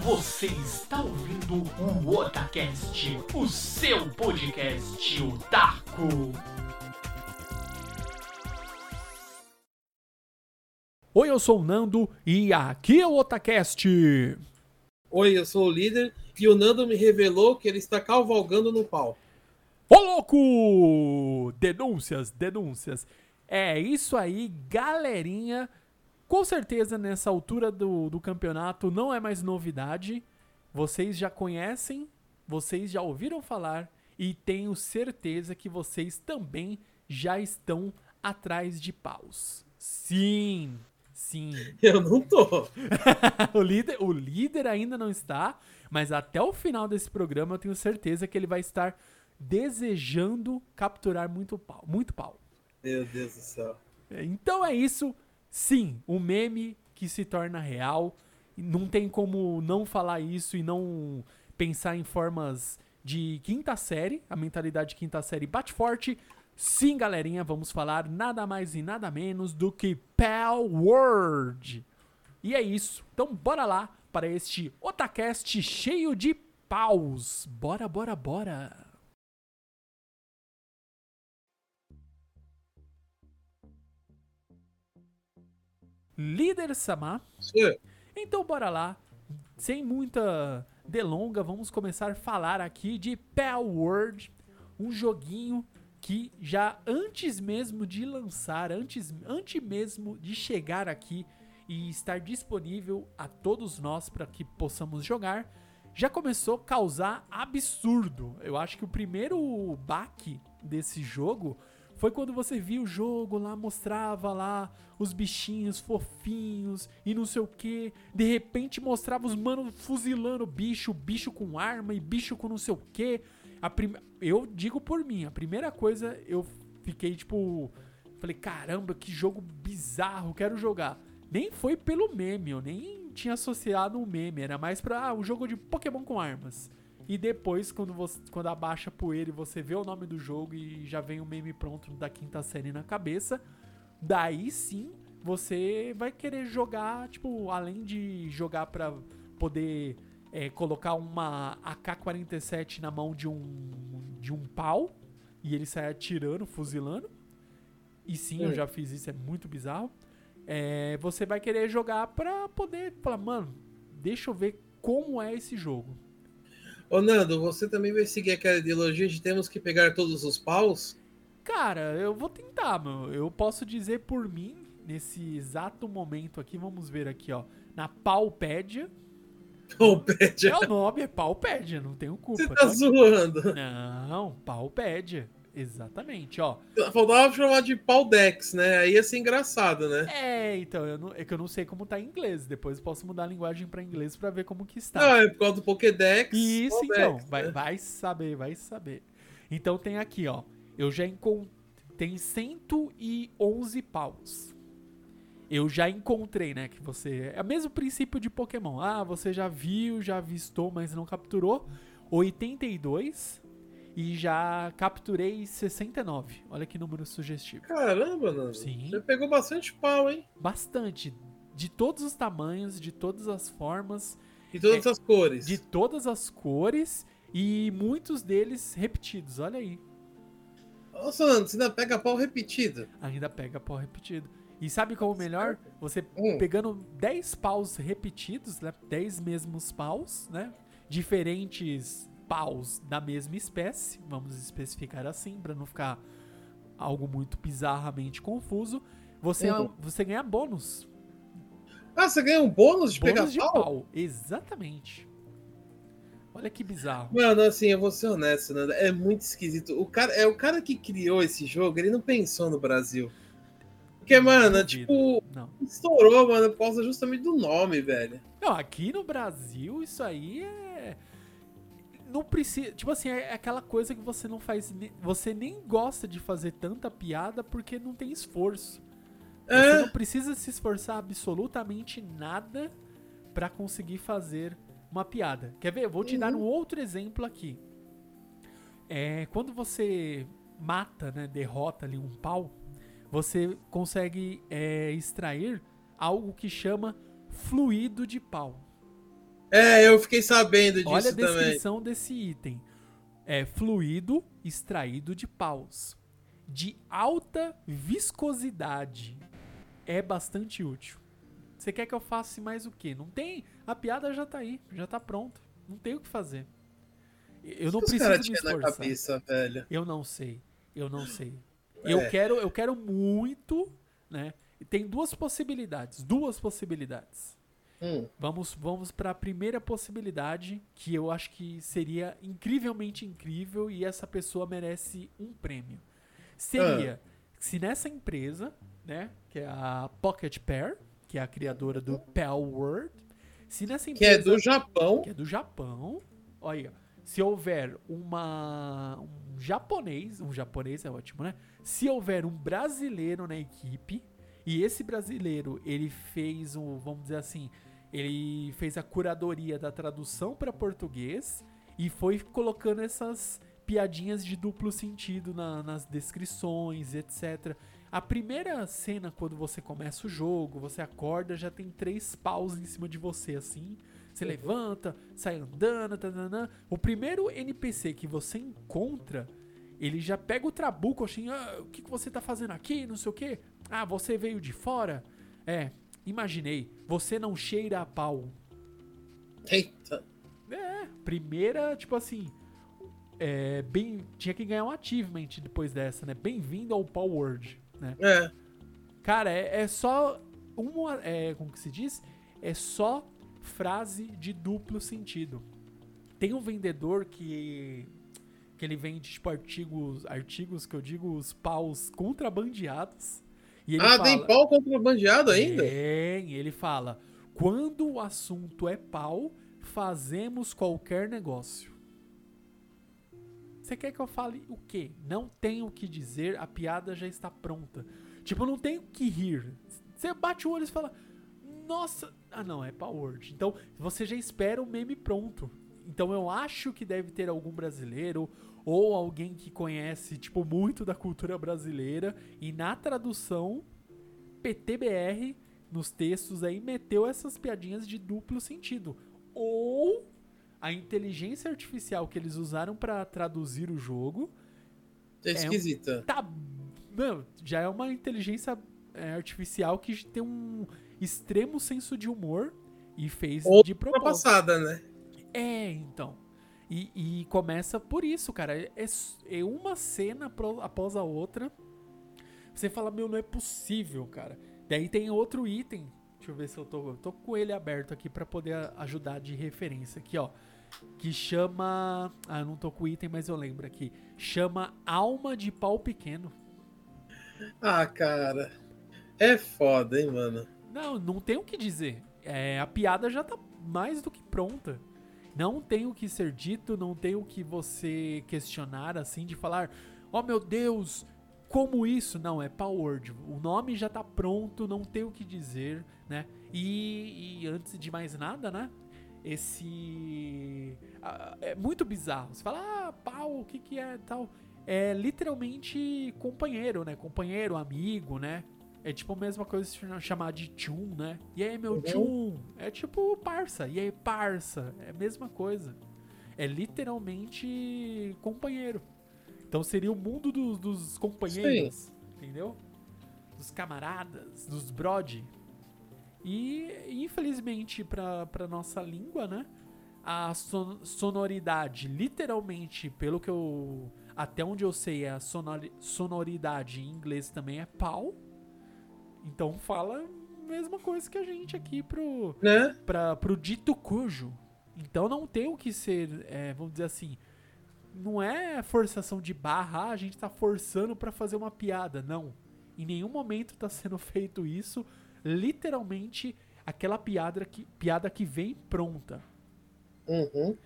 Você está ouvindo o Otacast, o seu podcast otaku. Oi, eu sou o Nando e aqui é o Otacast. Oi, eu sou o líder e o Nando me revelou que ele está cavalgando no pau. Ô louco! Denúncias, denúncias. É isso aí, galerinha. Com certeza nessa altura do, do campeonato não é mais novidade. Vocês já conhecem, vocês já ouviram falar e tenho certeza que vocês também já estão atrás de paus. Sim, sim. Eu não tô. o, líder, o líder ainda não está, mas até o final desse programa eu tenho certeza que ele vai estar desejando capturar muito pau. Muito pau. Meu Deus do céu. Então é isso. Sim, o meme que se torna real. Não tem como não falar isso e não pensar em formas de quinta série. A mentalidade de quinta série bate forte. Sim, galerinha, vamos falar nada mais e nada menos do que Pal World. E é isso. Então bora lá para este Otacast cheio de paus. Bora, bora, bora. Líder Samar. Então bora lá. Sem muita delonga, vamos começar a falar aqui de Pal World, um joguinho que já antes mesmo de lançar, antes, antes mesmo de chegar aqui e estar disponível a todos nós para que possamos jogar, já começou a causar absurdo. Eu acho que o primeiro baque desse jogo foi quando você viu o jogo lá, mostrava lá os bichinhos fofinhos e não sei o que. De repente mostrava os manos fuzilando bicho, bicho com arma e bicho com não sei o que. Prim... Eu digo por mim, a primeira coisa eu fiquei tipo. Falei, caramba, que jogo bizarro, quero jogar. Nem foi pelo meme, eu nem tinha associado um meme, era mais pra ah, um jogo de Pokémon com armas. E depois, quando, você, quando abaixa a poeira e você vê o nome do jogo e já vem o meme pronto da quinta série na cabeça, daí sim você vai querer jogar, tipo, além de jogar pra poder é, colocar uma AK-47 na mão de um, de um pau e ele sai atirando, fuzilando. E sim, eu já fiz isso, é muito bizarro. É, você vai querer jogar pra poder falar, mano, deixa eu ver como é esse jogo. Ô Nando, você também vai seguir aquela ideologia de temos que pegar todos os paus? Cara, eu vou tentar, meu. Eu posso dizer por mim, nesse exato momento aqui, vamos ver aqui, ó. Na Paupédia. Paupédia? É o nome, é Paupédia, não tenho culpa. Você tá, tá zoando? Não, Paupédia. Exatamente, ó. Faltava chamar de Paldex, né? Aí ia ser engraçado, né? É, então, eu não, é que eu não sei como tá em inglês. Depois eu posso mudar a linguagem para inglês para ver como que está. Não, é por causa do Pokédex. Isso, Paldex, então. Né? Vai, vai saber, vai saber. Então tem aqui, ó. Eu já encontrei. Tem 111 paus. Eu já encontrei, né? Que você. É o mesmo princípio de Pokémon. Ah, você já viu, já avistou, mas não capturou. 82 e já capturei 69. Olha que número sugestivo. Caramba, Nando. Sim. Você pegou bastante pau, hein? Bastante. De todos os tamanhos, de todas as formas. De todas é, as cores. De todas as cores e muitos deles repetidos. Olha aí. Nossa, Nando, você ainda pega pau repetido. Ainda pega pau repetido. E sabe qual é o melhor? Você hum. pegando 10 paus repetidos, né? 10 mesmos paus, né? Diferentes paus da mesma espécie, vamos especificar assim, para não ficar algo muito bizarramente confuso, você, uhum. você ganha bônus. Ah, você ganha um bônus de bônus pegar de pau? pau? Exatamente. Olha que bizarro. Mano, assim, eu vou ser honesto, Nanda, é muito esquisito. O cara, é o cara que criou esse jogo, ele não pensou no Brasil. Porque, mano, tipo, não. estourou, mano, por causa justamente do nome, velho. Não, aqui no Brasil, isso aí é não precisa. Tipo assim, é aquela coisa que você não faz. Você nem gosta de fazer tanta piada porque não tem esforço. É. Você não precisa se esforçar absolutamente nada para conseguir fazer uma piada. Quer ver? Eu vou te uhum. dar um outro exemplo aqui. É, quando você mata, né, derrota ali um pau, você consegue é, extrair algo que chama fluido de pau. É, eu fiquei sabendo disso Olha a também. descrição desse item. É fluido extraído de paus. De alta viscosidade. É bastante útil. Você quer que eu faça mais o quê? Não tem. A piada já tá aí, já tá pronta. Não tem o que fazer. Eu não preciso me tinham na esforçar. cabeça, velho. Eu não sei. Eu não sei. É. Eu quero, eu quero muito, né? E Tem duas possibilidades, duas possibilidades. Hum, Vamos, vamos para a primeira possibilidade, que eu acho que seria incrivelmente incrível e essa pessoa merece um prêmio. Seria se nessa empresa, né, que é a Pocket Pair, que é a criadora do Pal Word, se nessa que é empresa do Japão. que é do Japão. Olha, se houver uma um japonês, um japonês é ótimo, né? Se houver um brasileiro na equipe e esse brasileiro ele fez um, vamos dizer assim, ele fez a curadoria da tradução para português e foi colocando essas piadinhas de duplo sentido na- nas descrições, etc. A primeira cena, quando você começa o jogo, você acorda, já tem três paus em cima de você, assim. Você levanta, sai andando, tananã. O primeiro NPC que você encontra, ele já pega o trabuco, assim, ah, o que, que você tá fazendo aqui, não sei o quê. Ah, você veio de fora? É, imaginei, você não cheira a pau. Eita. É, primeira, tipo assim, é, bem, tinha que ganhar um achievement depois dessa, né? Bem-vindo ao Power Word, né? É. Cara, é, é só uma, é, como que se diz? É só frase de duplo sentido. Tem um vendedor que que ele vende tipo artigos, artigos que eu digo os paus contrabandeados. E ele Ah, fala, tem pau contrabandeado ainda? Tem, ele fala: "Quando o assunto é pau, fazemos qualquer negócio." Você quer que eu fale o quê? Não tem o que dizer, a piada já está pronta. Tipo, não tem o que rir. Você bate o olho e fala: "Nossa, ah não, é Power Word." Então, você já espera o meme pronto. Então, eu acho que deve ter algum brasileiro ou alguém que conhece, tipo, muito da cultura brasileira e na tradução PTBR nos textos aí meteu essas piadinhas de duplo sentido. Ou a inteligência artificial que eles usaram pra traduzir o jogo É esquisita. tá. Não, já é uma inteligência é, artificial que tem um extremo senso de humor e fez Ou de Uma propósito. passada, né? É, então. E, e começa por isso, cara. É, é uma cena pro- após a outra. Você fala, meu, não é possível, cara. Daí tem outro item. Deixa eu ver se eu tô. Eu tô com ele aberto aqui pra poder ajudar de referência aqui, ó. Que chama. Ah, eu não tô com o item, mas eu lembro aqui. Chama Alma de Pau Pequeno. Ah, cara. É foda, hein, mano. Não, não tem o que dizer. É, a piada já tá mais do que pronta. Não tem o que ser dito, não tem o que você questionar assim de falar, oh meu Deus, como isso? Não, é Power. O nome já tá pronto, não tem o que dizer, né? E, e antes de mais nada, né? Esse. é muito bizarro. Você fala, ah, pau, o que que é tal? É literalmente companheiro, né? Companheiro, amigo, né? É tipo a mesma coisa se chamar de tchum, né? E aí, meu Uhum. tchum? É tipo parça. E aí, parça? É a mesma coisa. É literalmente companheiro. Então seria o mundo dos, dos companheiros, entendeu? Dos camaradas, dos brode. E infelizmente pra, pra nossa língua, né? A son- sonoridade, literalmente, pelo que eu. Até onde eu sei, a sonori- sonoridade em inglês também é pau. Então fala a mesma coisa que a gente aqui pro, Né? pra, pro dito cujo. Então não tem o que ser, é, vamos dizer assim, não é forçação de barra, ah, a gente tá forçando pra fazer uma piada. Não. Em nenhum momento tá sendo feito isso. Literalmente, aquela piada que, piada que vem pronta. Uhum.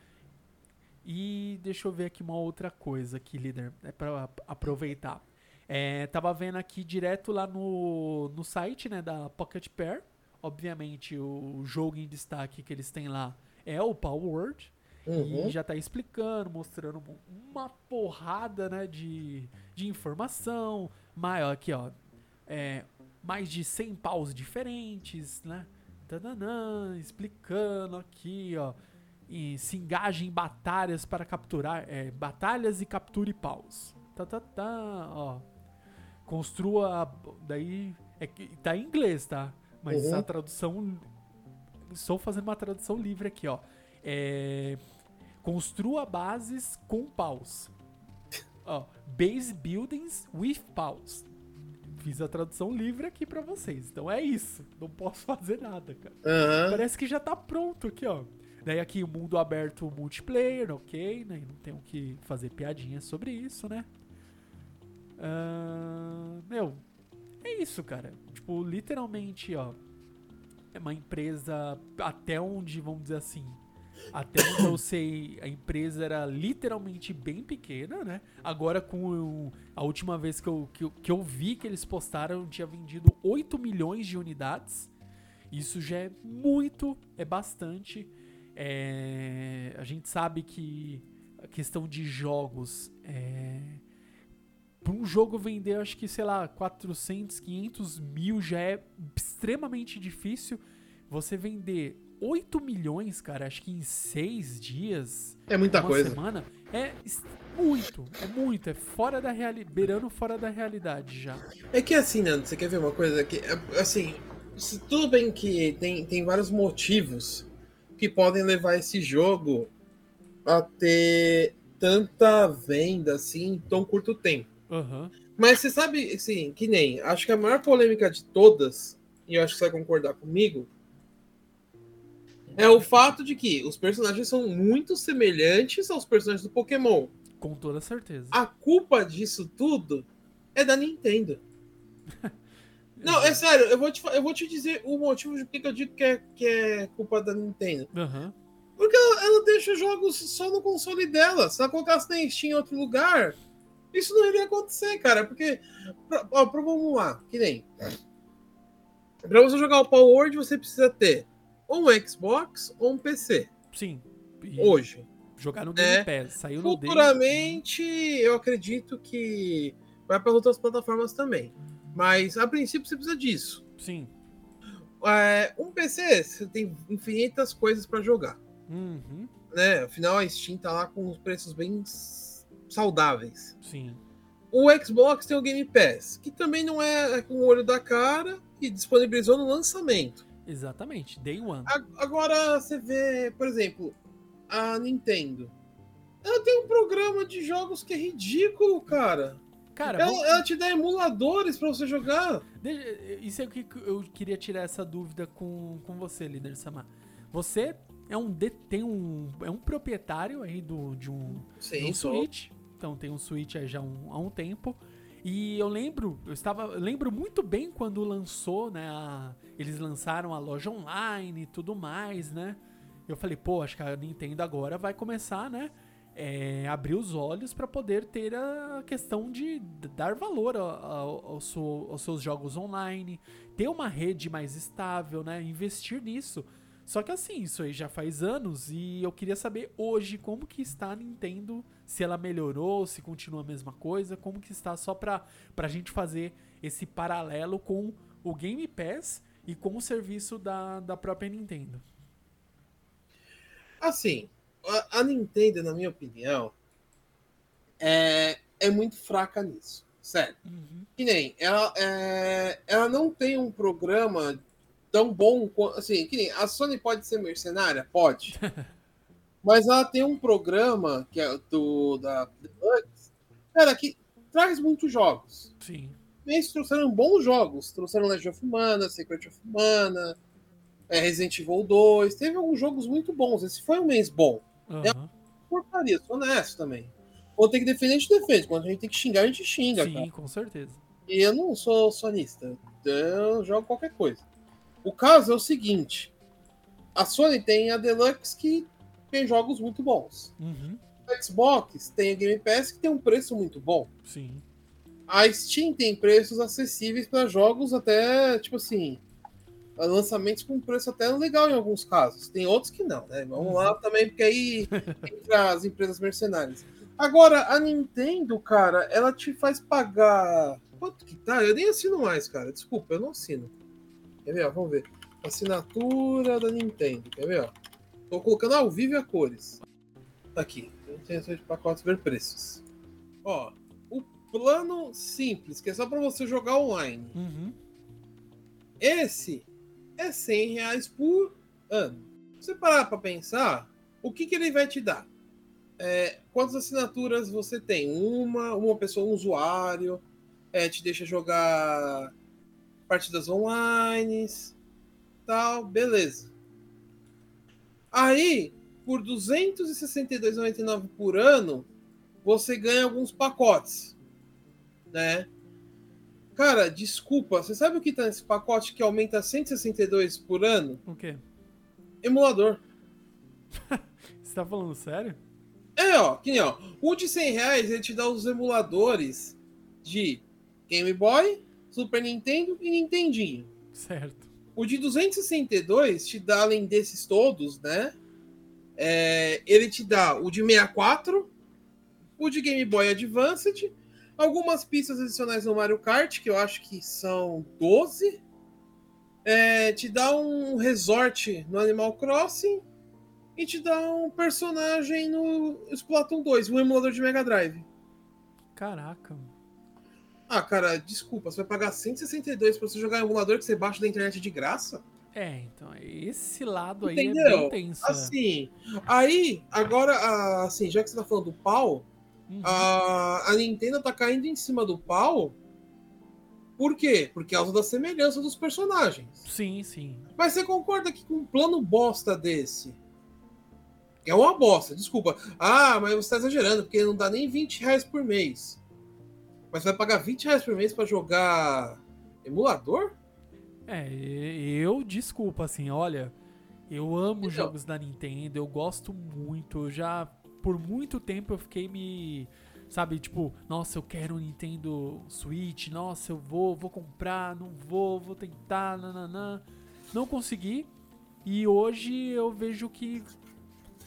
E deixa eu ver aqui uma outra coisa aqui, líder, é pra ap- aproveitar. É, tava vendo aqui direto lá no, no site, né, da Pocket Pair. Obviamente, o jogo em destaque que eles têm lá é o Power Word. Uhum. E já tá explicando, mostrando uma porrada, né, de, de informação. Maior aqui, ó. É, mais de 100 paus diferentes, né? tadanã, explicando aqui, ó. E se engaje em batalhas para capturar. É, batalhas e capture paus. Tá, tá, tá, ó. Construa. Daí. É que tá em inglês, tá? Mas uhum. a tradução. Estou fazendo uma tradução livre aqui, ó. É, construa bases com paus. Ó, base buildings with paus fiz a tradução livre aqui para vocês. Então é isso. Não posso fazer nada, cara. Uhum. Parece que já tá pronto aqui, ó. Daí aqui o mundo aberto multiplayer, ok, né? Não tenho que fazer piadinha sobre isso, né? Uh, meu, é isso, cara. Tipo, literalmente, ó. É uma empresa até onde, vamos dizer assim, até onde eu sei, a empresa era literalmente bem pequena, né? Agora, com a última vez que eu, que, eu, que eu vi que eles postaram, tinha vendido 8 milhões de unidades. Isso já é muito, é bastante. É, a gente sabe que a questão de jogos é, para um jogo vender, acho que, sei lá, 400, 500 mil já é extremamente difícil. Você vender 8 milhões, cara, acho que em 6 dias. É muita uma coisa. semana. É muito, é muito. É fora da realidade. Beirando fora da realidade já. É que assim, Nando, você quer ver uma coisa? Que, assim, tudo bem que tem, tem vários motivos que podem levar esse jogo a ter tanta venda assim em tão curto tempo. Uhum. Mas você sabe, assim, que nem. Acho que a maior polêmica de todas, e eu acho que você vai concordar comigo, é o fato de que os personagens são muito semelhantes aos personagens do Pokémon. Com toda certeza. A culpa disso tudo é da Nintendo. Não, é sério, eu vou te, eu vou te dizer o motivo de que eu digo que é, que é culpa da Nintendo. Uhum. Porque ela, ela, deixa jogos só no console dela. Se ela colocasse na Steam em outro lugar, isso não iria acontecer, cara. Porque, pra, ó, pra, vamos lá, que nem. Pra você jogar o Power Word, você precisa ter ou um Xbox ou um PC. Sim. E Hoje. Jogar no Game é, Pass. Saiu no Futuramente, eu acredito que vai para outras plataformas também. Mas a princípio você precisa disso. Sim. É, um PC, você tem infinitas coisas para jogar. Uhum. Né? Afinal, a Steam tá lá com os preços bem saudáveis. Sim. O Xbox tem o Game Pass, que também não é com o olho da cara e disponibilizou no lançamento. Exatamente, Day One. Agora você vê, por exemplo, a Nintendo. Ela tem um programa de jogos que é ridículo, cara. Cara, ela, ela te dá emuladores para você jogar. Isso é o que eu queria tirar essa dúvida com, com você, líder Samar. Você é um tem um é um proprietário aí do de um, Sim, de um Switch. Então tem um Switch já um, há um tempo. E eu lembro, eu estava, lembro muito bem quando lançou, né, a, eles lançaram a loja online e tudo mais, né? Eu falei, pô, acho que a Nintendo agora vai começar, né, é, abrir os olhos para poder ter a questão de dar valor ao, ao seu, aos seus jogos online, ter uma rede mais estável, né, investir nisso. Só que assim, isso aí já faz anos e eu queria saber hoje como que está a Nintendo, se ela melhorou, se continua a mesma coisa, como que está só pra, pra gente fazer esse paralelo com o Game Pass e com o serviço da, da própria Nintendo. Assim, a, a Nintendo, na minha opinião, é, é muito fraca nisso. Sério. Uhum. Que nem, ela, é, ela não tem um programa tão bom assim, que nem a Sony pode ser mercenária, pode. mas ela tem um programa que é do da cara, que traz muitos jogos. Sim. Eles trouxeram bons jogos, trouxeram Legend of Mana, Secret of Mana, é, Resident Evil 2, teve alguns jogos muito bons. Esse foi um mês bom. Uhum. É uma porcaria, sou honesto também. Quando tem que defender, a gente defende. Quando a gente tem que xingar, a gente xinga. Sim, cara. com certeza. E eu não sou sonista. Eu jogo qualquer coisa. O caso é o seguinte: a Sony tem a Deluxe que tem jogos muito bons. Uhum. A Xbox tem a Game Pass que tem um preço muito bom. Sim. A Steam tem preços acessíveis para jogos até, tipo assim, lançamentos com preço até legal em alguns casos. Tem outros que não, né? Vamos uhum. lá também, porque aí entra as empresas mercenárias. Agora, a Nintendo, cara, ela te faz pagar. Quanto que tá? Eu nem assino mais, cara. Desculpa, eu não assino. Quer ver? Vamos ver. Assinatura da Nintendo. Quer ver? Ó? Tô colocando ao vivo a cores. Aqui. Intenções de pacotes ver preços. Ó. O plano simples, que é só para você jogar online. Uhum. Esse é 100 reais por ano. Se você parar para pensar, o que, que ele vai te dar? É, quantas assinaturas você tem? Uma, uma pessoa, um usuário, é, te deixa jogar partidas online, tal, beleza. Aí, por R$ 262,99 por ano, você ganha alguns pacotes, né? Cara, desculpa, você sabe o que tá nesse pacote que aumenta 162 por ano? O quê? Emulador. você tá falando sério? É, ó, que nem, ó. O de 100 reais ele te dá os emuladores de Game Boy, Super Nintendo e Nintendinho. Certo. O de 262 te dá, além desses todos, né? É, ele te dá o de 64, o de Game Boy Advanced, algumas pistas adicionais no Mario Kart, que eu acho que são 12. É, te dá um resort no Animal Crossing e te dá um personagem no Splatoon 2, um emulador de Mega Drive. Caraca. Ah, cara, desculpa, você vai pagar 162 pra você jogar um emulador que você baixa da internet de graça? É, então, esse lado aí Entendeu? é bem tenso. né? Assim, aí, agora, assim, já que você tá falando do pau, Uhum. a, a Nintendo tá caindo em cima do pau. Por quê? Por causa da semelhança dos personagens. Sim, sim. Mas você concorda que com um plano bosta desse. É uma bosta, desculpa. Ah, mas você tá exagerando, porque não dá nem 20 reais por mês. Mas você vai pagar 20 reais por mês pra jogar emulador? É, eu, desculpa, assim, olha, eu amo Então. jogos da Nintendo, eu gosto muito, eu já, por muito tempo eu fiquei me, sabe, tipo, nossa, eu quero um Nintendo Switch, nossa, eu vou, vou comprar, não vou, vou tentar, nananã, não consegui, e hoje eu vejo que,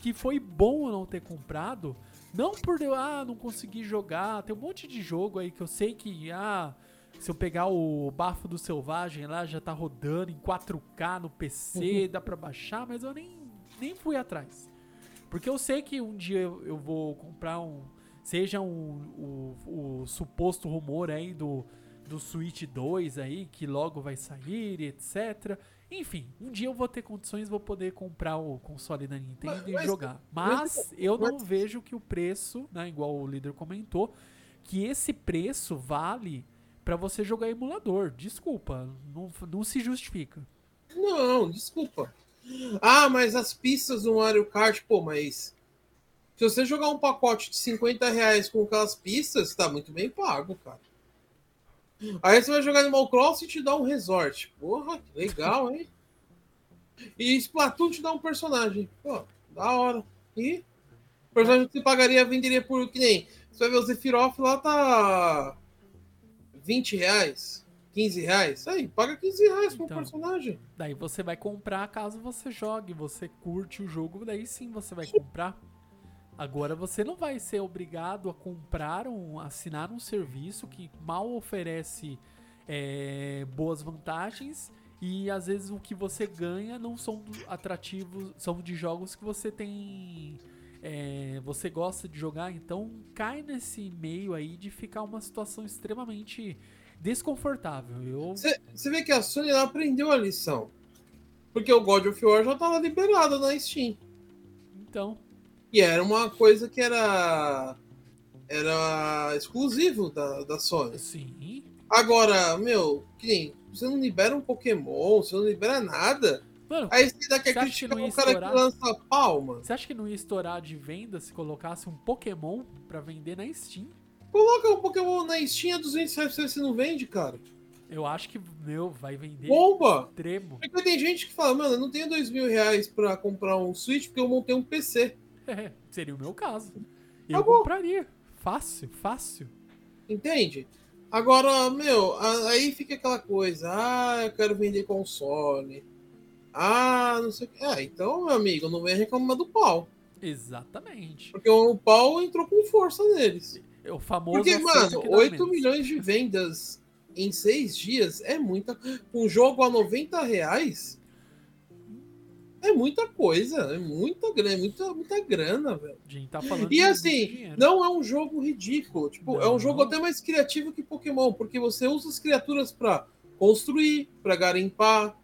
que foi bom eu não ter comprado, não por eu, ah, não consegui jogar, tem um monte de jogo aí que eu sei que, ah, se eu pegar o Bafo do Selvagem lá, já tá rodando em 4K no PC, dá pra baixar, mas eu nem, nem fui atrás. Porque eu sei que um dia eu, eu vou comprar um. Seja um, o, o suposto rumor aí do, do Switch 2 aí, que logo vai sair, etc. Enfim, um dia eu vou ter condições, vou poder comprar o console da Nintendo Mas- e mas- jogar. mas- eu não vejo que o preço, né, igual o líder comentou, que esse preço vale pra você jogar emulador. Desculpa, não, não se justifica. Não, desculpa. Ah, mas as pistas do Mario Kart, pô, mas. Se você jogar um pacote de 50 reais com aquelas pistas, tá muito bem pago, cara. Aí você vai jogar Animal Crossing e te dá um resort. Porra, que legal, hein? E Splatoon te dá um personagem. Pô, da hora. E o personagem que você pagaria, venderia por que nem. Você vai ver o Sephiroth lá, tá. 20 reais, 15 reais. Aí, paga 15 reais por um Então. personagem. Daí você vai comprar caso você jogue, você curte o jogo, daí sim você vai comprar. Agora você não vai ser obrigado a comprar um, assinar um serviço que mal oferece é, boas vantagens e às vezes o que você ganha não são atrativos, são de jogos que você tem, é, você gosta de jogar, então cai nesse meio aí de ficar uma situação extremamente desconfortável. Eu Você vê que a Sony aprendeu a lição. Porque o God of War já tava liberado na Steam. então E era uma coisa que era. Era exclusivo da, da Sony. sim, Agora, meu, que nem. Você não libera um Pokémon, você não libera nada. Mano, Aí você ainda quer que criticar ia o cara estourar? que lança palma. você acha que não ia estourar de venda se colocasse um Pokémon pra vender na Steam? Coloca um Pokémon na Steam a 200 reais você não vende, cara. Eu acho que, meu, vai vender Bomba! extremo. Porque tem gente que fala, mano, eu não tenho dois mil reais pra comprar um Switch porque eu montei um PC. É, seria o meu caso. Eu compraria. Fácil, fácil. Entende? Agora, meu, aí fica aquela coisa, ah, eu quero vender console. Ah, não sei o que. Ah, então, meu amigo, não vem reclamar do pau. Exatamente. Porque o pau entrou com força neles. É o famoso Porque, mano, que dá 8 menos. milhões de vendas em seis dias é muita. Com um jogo a 90 reais, É muita coisa, é muita grana, é muita, muita grana, velho. Tá falando e assim, não é um jogo ridículo. Tipo, não, é um jogo não. até mais criativo que Pokémon, porque você usa as criaturas para construir, para garimpar,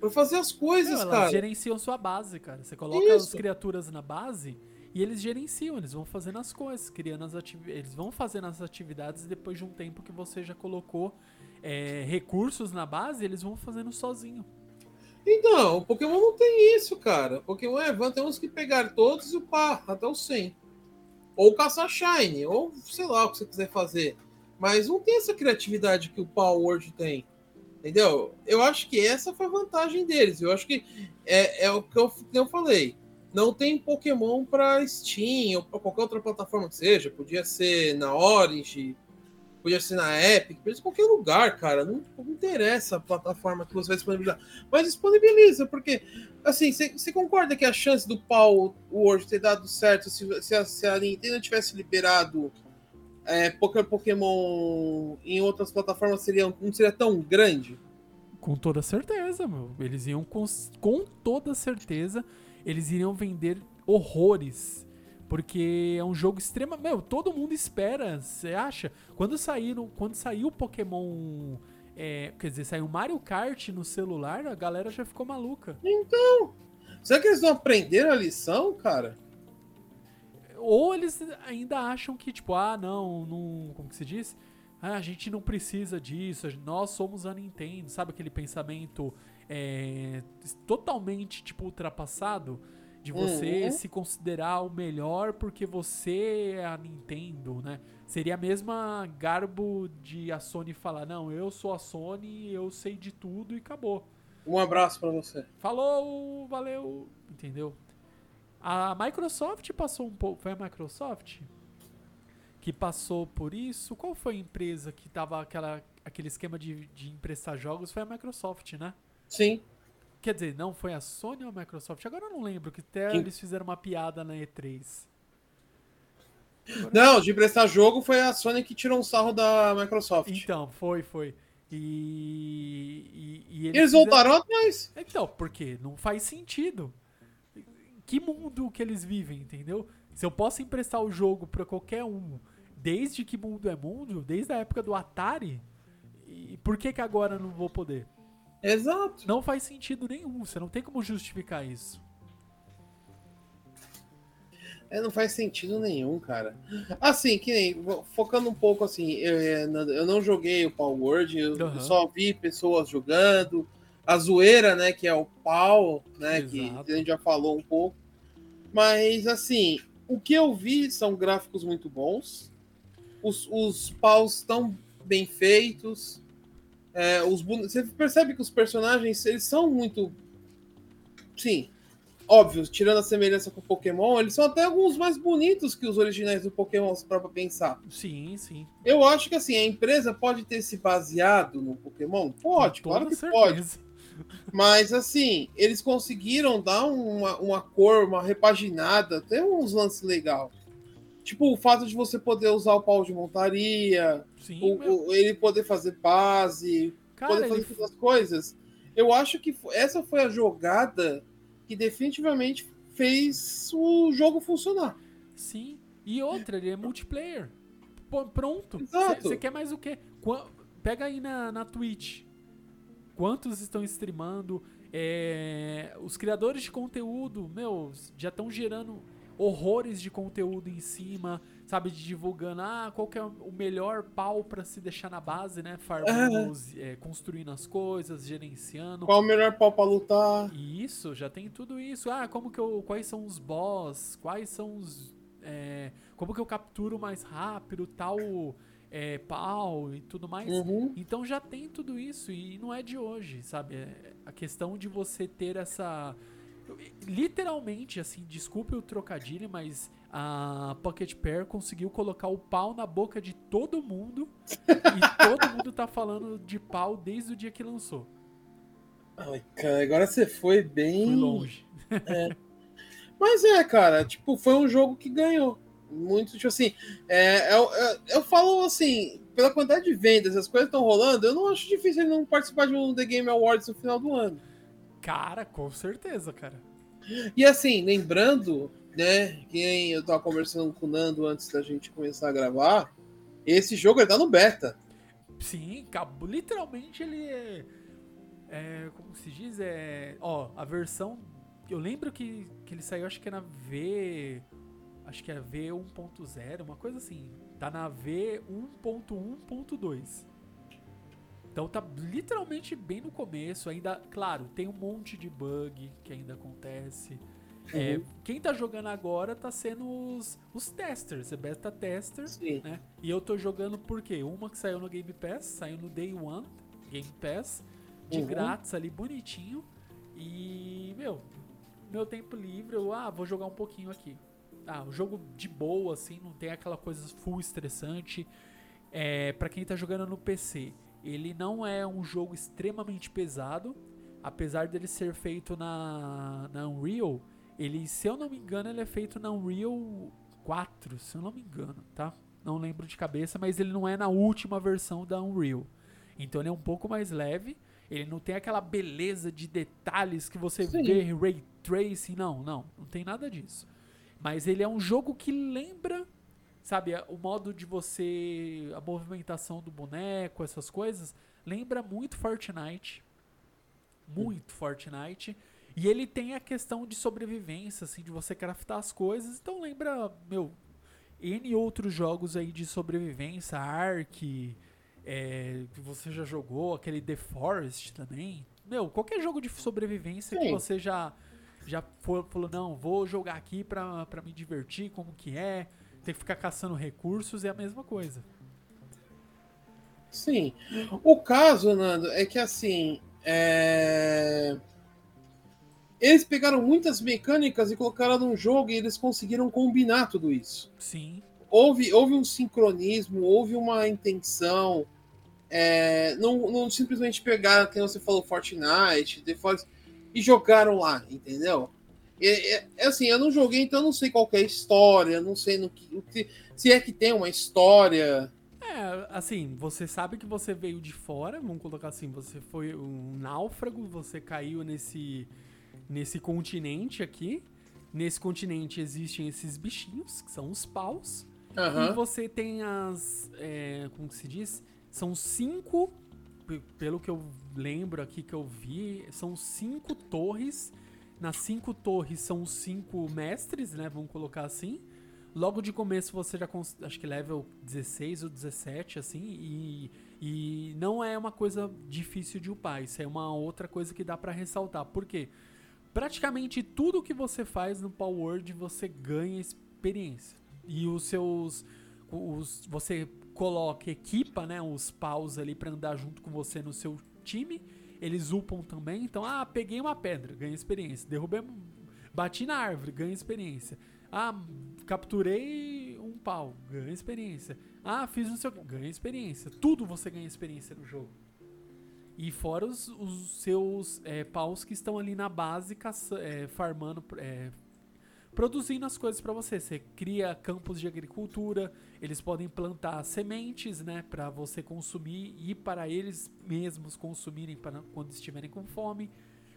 para fazer as coisas, não, elas cara. Elas gerenciam sua base, cara. Você coloca Isso. as criaturas na base e eles gerenciam, eles vão fazendo as coisas, criando as atividades. Eles vão fazendo as atividades depois de um tempo que você já colocou é, recursos na base, eles vão fazendo sozinho. Então, o Pokémon não tem isso, cara. O Pokémon é Van, tem uns que pegar todos e o até o 100. Ou caçar Shine, ou sei lá o que você quiser fazer. Mas não tem essa criatividade que o Power Word tem. Entendeu? Eu acho que essa foi a vantagem deles. Eu acho que é, é o que eu, eu falei. Não tem Pokémon para Steam ou para qualquer outra plataforma que seja. Podia ser na Orange, podia ser na Epic, podia ser qualquer lugar, cara. Não, não, interessa a plataforma que você vai disponibilizar. Mas disponibiliza, porque, assim, você concorda que a chance do pau World ter dado certo se, se, a, se a Nintendo tivesse liberado é, Pokémon em outras plataformas seria, não seria tão grande? Com toda certeza, meu. Eles iam com, com toda certeza, eles iriam vender horrores porque é um jogo extremo. Meu, todo mundo espera, você acha? Quando saíram, quando saiu o Pokémon. É, quer dizer, saiu Mario Kart no celular, a galera já ficou maluca. Então. Será que eles não aprenderam a lição, cara? Ou eles ainda acham que, tipo, ah, não, não. Como que se diz? Ah, a gente não precisa disso, nós somos a Nintendo, sabe aquele pensamento é, totalmente, tipo, ultrapassado? De você uhum. se considerar o melhor porque você é a Nintendo, né? Seria a mesma garbo de a Sony falar: "Não, eu sou a Sony, eu sei de tudo e acabou". Um abraço para você. Falou, valeu, entendeu? A Microsoft passou um pouco, foi a Microsoft que passou por isso. Qual foi a empresa que tava aquela aquele esquema de, de emprestar jogos? Foi a Microsoft, né? Sim. Quer dizer, não foi a Sony ou a Microsoft? Agora eu não lembro, que até eles fizeram uma piada na E3. Agora... Não, de prestar jogo foi a Sony que tirou um sarro da Microsoft. Então, foi, foi. E. e, e eles, eles voltaram atrás. Então, porque não faz sentido. Que mundo que eles vivem, entendeu? Se eu posso emprestar o jogo para qualquer um, desde que mundo é mundo, desde a época do Atari, e por que que agora não vou poder? Exato. Não faz sentido nenhum, você não tem como justificar isso. É, não faz sentido nenhum, cara. Assim, que nem, focando um pouco assim, eu, é, eu não joguei o Power Word, eu uhum. só vi pessoas jogando. A zoeira, né, que é o pau, né, Exato. que a gente já falou um pouco. Mas, assim, o que eu vi são gráficos muito bons. Os, os paus estão bem feitos. É, os, você percebe que os personagens eles são muito. Sim, óbvio, tirando a semelhança com o Pokémon, eles são até alguns mais bonitos que os originais do Pokémon, se para pensar. Sim, sim. Eu acho que assim, a empresa pode ter se baseado no Pokémon? Pode, claro que certeza. pode. Mas assim, eles conseguiram dar uma, uma cor, uma repaginada, tem uns lances legais. Tipo, o fato de você poder usar o pau de montaria, Sim, o, o, ele poder fazer base, Cara, poder fazer ele... todas as coisas. Eu acho que essa foi a jogada que definitivamente fez o jogo funcionar. Sim. E outra, ele é multiplayer. Pô, pronto. Você quer mais o quê? Qu Pega aí na, na Twitch. Quantos estão streamando? É... Os criadores de conteúdo, meu, já estão gerando horrores de conteúdo em cima, sabe, de divulgando, ah, qual que é o melhor pau para se deixar na base, né, farmando, é. é, construindo as coisas, gerenciando. Qual o melhor pau para lutar? Isso, já tem tudo isso. Ah, como que eu, quais são os boss, quais são os, é, como que eu capturo mais rápido, tal é, pau e tudo mais. Uhum. Então já tem tudo isso e não é de hoje, sabe? É a questão de você ter essa literalmente, assim, desculpe o trocadilho, mas a Pocket Pair conseguiu colocar o pau na boca de todo mundo e todo mundo tá falando de pau desde o dia que lançou. Ai, cara, agora você foi bem. Fui longe. É. Mas é, cara, tipo, foi um jogo que ganhou. Muito, tipo assim, é, eu, eu, eu falo assim, pela quantidade de vendas, as coisas estão rolando, eu não acho difícil ele não participar de um The Game Awards no final do ano. Cara, com certeza, cara. E assim, lembrando, né, quem eu tava conversando com o Nando antes da gente começar a gravar, esse jogo ele tá no beta. Sim, literalmente ele é, é, como se diz, é, ó, a versão, eu lembro que, que ele saiu, acho que é na V, acho que é V1.0, uma coisa assim, tá na V1.1.2. Então tá literalmente bem no começo, ainda, claro, tem um monte de bug que ainda acontece. É, uhum. quem tá jogando agora tá sendo os, os testers, é beta tester, Sim. né? E eu tô jogando por quê? Uma que saiu no Game Pass, saiu no Day One, Game Pass, de uhum. grátis ali, bonitinho. E, meu, meu tempo livre, eu, ah, vou jogar um pouquinho aqui. Ah, o jogo de boa, assim, não tem aquela coisa full estressante. É, para quem tá jogando no PC, ele não é um jogo extremamente pesado, apesar dele ser feito na, na Unreal. Ele, se eu não me engano, ele é feito na Unreal 4, se eu não me engano, tá? Não lembro de cabeça, mas ele não é na última versão da Unreal. Então ele é um pouco mais leve. Ele não tem aquela beleza de detalhes que você Sim. vê ray tracing, não, não, não tem nada disso. Mas ele é um jogo que lembra sabe, o modo de você. a movimentação do boneco, essas coisas, lembra muito Fortnite. Muito Fortnite. E ele tem a questão de sobrevivência, assim, de você craftar as coisas. Então lembra, meu, N outros jogos aí de sobrevivência, Ark, é, que você já jogou, aquele The Forest também. Meu, qualquer jogo de sobrevivência Sim. que você já já for, falou, não, vou jogar aqui pra, pra me divertir, como que é ter que ficar caçando recursos é a mesma coisa. Sim. O caso, Nando, é que assim. É... Eles pegaram muitas mecânicas e colocaram num jogo e eles conseguiram combinar tudo isso. Sim. Houve, houve um sincronismo, houve uma intenção. É... Não, não simplesmente pegaram, como você falou, Fortnite, The Force, e jogaram lá, entendeu? É, é, assim, eu não joguei, então eu não sei qual é a história, não sei no que, que, se é que tem uma história. É, assim, você sabe que você veio de fora, vamos colocar assim, você foi um náufrago, você caiu nesse, nesse continente aqui. Nesse continente existem esses bichinhos, que são os paus. Uhum. E você tem as. É, como que se diz? São cinco, pelo que eu lembro aqui que eu vi, são cinco torres nas cinco torres são os cinco mestres, né? Vamos colocar assim. Logo de começo você já acho que level 16 ou 17, assim, e, e não é uma coisa difícil de upar. Isso é uma outra coisa que dá para ressaltar. Por quê? Praticamente tudo que você faz no Power Word você ganha experiência. E os seus. Os, você coloca, equipa né, os paus ali para andar junto com você no seu time eles upam também. Então, ah, peguei uma pedra, ganha experiência. Derrubei, bati na árvore, ganha experiência. Ah, capturei um pau, ganha experiência. Ah, fiz não sei o que, ganha experiência. Tudo você ganha experiência no jogo. E fora os, os seus é, paus que estão ali na base, caça, é, farmando, é, produzindo as coisas para você. Você cria campos de agricultura, eles podem plantar sementes, né, para você consumir e para eles mesmos consumirem para quando estiverem com fome.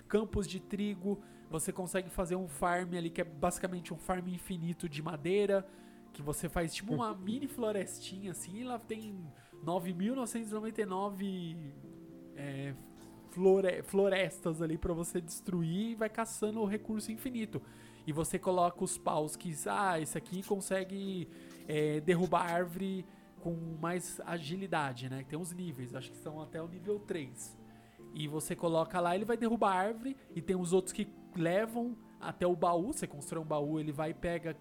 Campos de trigo, você consegue fazer um farm ali que é basicamente um farm infinito de madeira, que você faz tipo uma mini florestinha assim, e lá tem 9.999 é, flore florestas ali para você destruir e vai caçando o recurso infinito e você coloca os paus que, ah, esse aqui consegue é, derrubar árvore com mais agilidade, né? Tem uns níveis, acho que são até o nível 3. E você coloca lá, ele vai derrubar a árvore, e tem os outros que levam até o baú, você constrói um baú, ele vai e pega,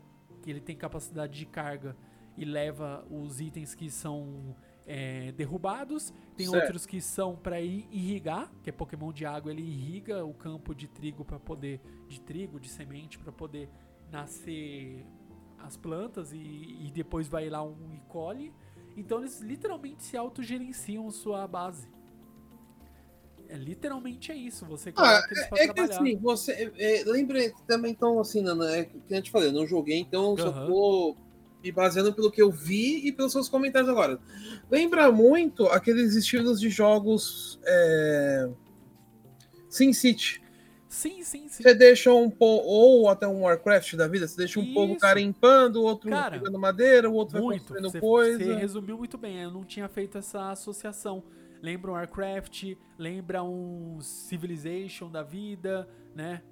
ele tem capacidade de carga e leva os itens que são é, derrubados. Tem certo. outros que são para irrigar, que é Pokémon de água, ele irriga o campo de trigo para poder de trigo, de semente para poder nascer as plantas e, e, depois vai lá um e colhe. Então eles literalmente se autogerenciam sua base. É literalmente é isso. Você ah, é, é que assim, você é, lembra também então assim, Nana, é que a gente falou, eu não joguei, então uhum. só tô me baseando pelo que eu vi e pelos seus comentários agora. Lembra muito aqueles estilos de jogos é... Sin City. Sim, sim, sim. Você deixa um pouco, ou até um Warcraft da vida, você deixa um pouco carimpando, o outro cara, pegando madeira, o outro muito, construindo coisa. Você resumiu muito bem, eu não tinha feito essa associação. Lembra um Warcraft, lembra um Civilization da vida, né?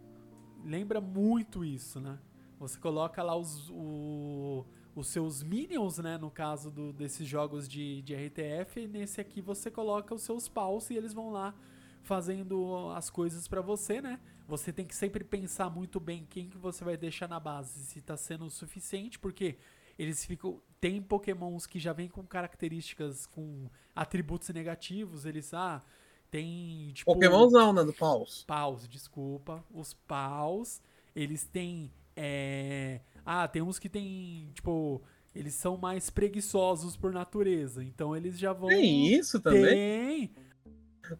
Lembra muito isso, né? Você coloca lá os, o, os seus minions, né? No caso do, desses jogos de, de RTF, nesse aqui você coloca os seus paus e eles vão lá fazendo as coisas para você, né? Você tem que sempre pensar muito bem quem que você vai deixar na base, se tá sendo o suficiente, porque eles ficam tem pokémons que já vêm com características com atributos negativos, eles ah, tem tipo Pokémons não, né, do paus. Paus, desculpa. Os paus, eles têm é... ah, tem uns que tem, tipo, eles são mais preguiçosos por natureza, então eles já vão Tem isso também? Tem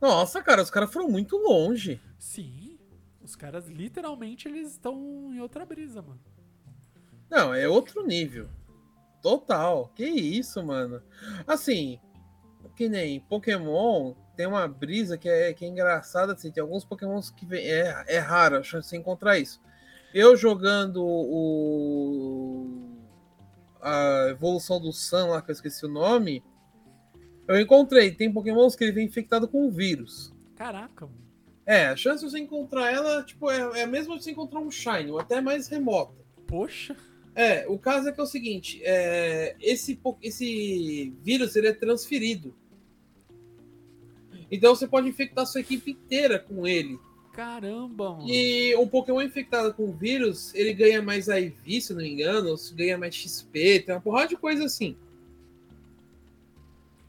nossa, cara, os caras foram muito longe. Sim. Os caras, literalmente, eles estão em outra brisa, mano. Não, é outro nível. Total. Que isso, mano. Assim, que nem Pokémon tem uma brisa que é, que é engraçada, assim. Tem alguns Pokémons que vem, é, é raro a chance de encontrar isso. Eu jogando o. A evolução do Sun lá, que eu esqueci o nome. Eu encontrei, tem pokémons que ele vem infectado com um vírus. Caraca. É, a chance de você encontrar ela, tipo, é, é a mesma de você encontrar um Shine, ou até mais remota. Poxa. É, o caso é que é o seguinte, é, esse, esse vírus ele é transferido. Então você pode infectar sua equipe inteira com ele. Caramba, mano. E um Pokémon infectado com vírus, ele ganha mais IV, se não me engano, ganha mais XP, tem uma porrada de coisa assim.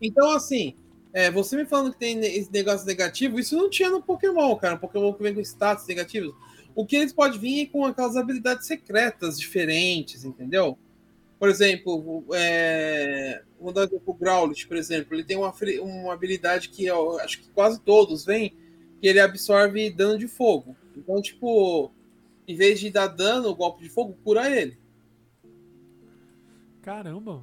Então, assim, é, você me falando que tem esse negócio negativo, isso não tinha no Pokémon, cara. Um Pokémon que vem com status negativos. O que eles podem vir é com aquelas habilidades secretas diferentes, entendeu? Por exemplo, é, vou dar o Growlithe, por exemplo, ele tem uma, uma habilidade que eu acho que quase todos vêm, que ele absorve dano de fogo. Então, tipo, em vez de dar dano, o golpe de fogo cura ele. Caramba!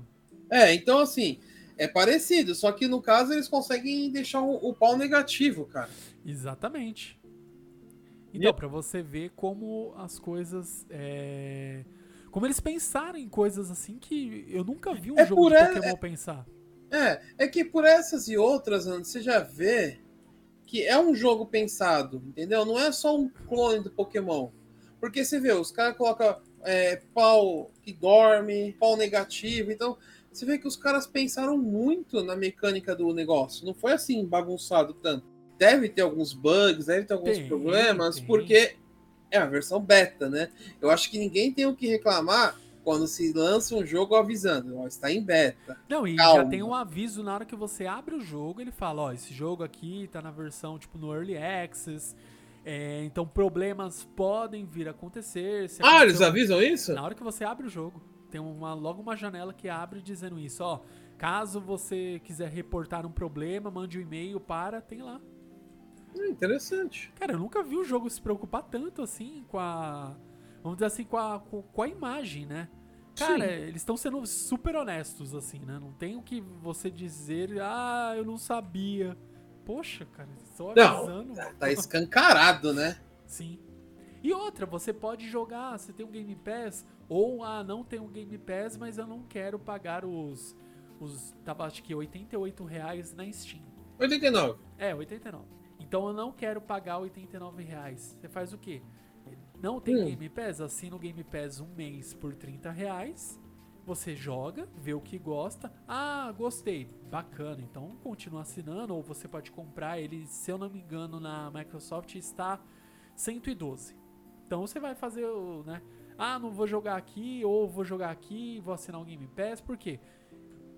É, então assim, é parecido, só que no caso eles conseguem deixar o, o pau negativo, cara. Exatamente. Então, para você ver como as coisas. É... Como eles pensaram em coisas assim que eu nunca vi um é jogo de Pokémon é, pensar. É, é que por essas e outras, você já vê que é um jogo pensado, entendeu? Não é só um clone do Pokémon. Porque você vê, os caras colocam é, pau que dorme, pau negativo, então você vê que os caras pensaram muito na mecânica do negócio. Não foi assim bagunçado tanto. Deve ter alguns bugs, deve ter alguns tem, problemas, tem. porque é a versão beta, né? Eu acho que ninguém tem o que reclamar quando se lança um jogo avisando, ó, está em beta. Não, e Calma. já tem um aviso na hora que você abre o jogo, ele fala, ó, esse jogo aqui está na versão, tipo, no Early Access, é, então problemas podem vir a acontecer. ah, eles avisam isso? Na hora que você abre o jogo. Tem uma, logo uma janela que abre dizendo isso, ó. Caso você quiser reportar um problema, mande um e-mail para, tem lá. É interessante. Cara, eu nunca vi o jogo se preocupar tanto assim com a. Vamos dizer assim, com a, com, a imagem, né? Cara, Sim. eles estão sendo super honestos, assim, né? Não tem o que você dizer, ah, eu não sabia. Poxa, cara, só avisando. Não, tá escancarado, né? Sim. E outra, você pode jogar, você tem um Game Pass, ou ah, não tem um Game Pass, mas eu não quero pagar os. os tava acho que 88 reais na Steam. 89. É, 89. Então eu não quero pagar 89 reais. Você faz o quê? Não tem hum. Game Pass? Assina o Game Pass um mês por 30 reais. Você joga, vê o que gosta. Ah, gostei. Bacana. Então continua assinando. Ou você pode comprar ele, se eu não me engano, na Microsoft está 112. Então você vai fazer o, né? Ah, não vou jogar aqui, ou vou jogar aqui, vou assinar o Game Pass, por quê?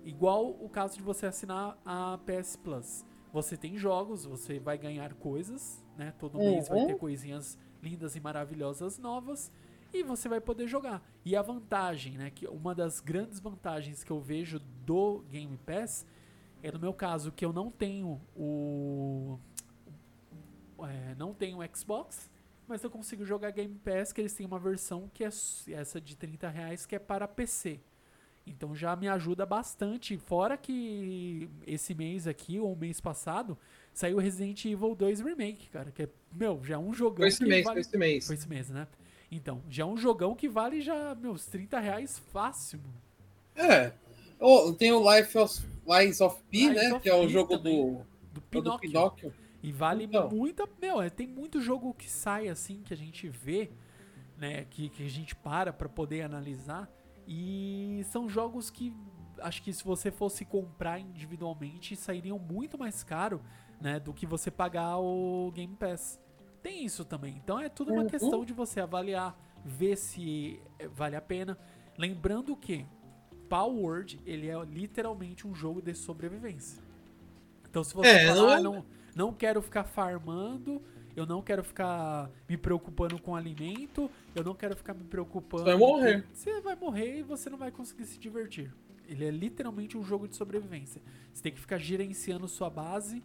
Igual o caso de você assinar a PS Plus. Você tem jogos, você vai ganhar coisas, né? Todo uhum. mês vai ter coisinhas lindas e maravilhosas novas e você vai poder jogar. E a vantagem, né, que uma das grandes vantagens que eu vejo do Game Pass é no meu caso que eu não tenho o é, não tenho Xbox mas eu consigo jogar Game Pass, que eles têm uma versão que é essa de 30 reais, que é para PC. Então já me ajuda bastante. Fora que esse mês aqui, ou mês passado, saiu Resident Evil 2 Remake, cara, que é, meu, já é um jogão foi esse mês, vale... Foi esse mês, Foi esse mês, né? Então, já é um jogão que vale já, meus 30 reais fácil. É. Oh, tem o Life of, Lies of P, Lies né? of que é o P jogo também, do, do é o do Pinóquio. Pinóquio. E vale Então. muita. Meu, é, tem muito jogo que sai assim que a gente vê, né? Que, que a gente para pra poder analisar. E são jogos que acho que se você fosse comprar individualmente sairiam muito mais caro, né? Do que você pagar o Game Pass. Tem isso também. Então é tudo uma Uhum. questão de você avaliar, ver se eh, vale a pena. Lembrando que Power Word, ele é literalmente um jogo de sobrevivência. Então se você É, falar, não "Ah, não, não quero ficar farmando, eu não quero ficar me preocupando com alimento, eu não quero ficar me preocupando. Você vai morrer. Você vai morrer e você não vai conseguir se divertir. Ele é literalmente um jogo de sobrevivência. Você tem que ficar gerenciando sua base.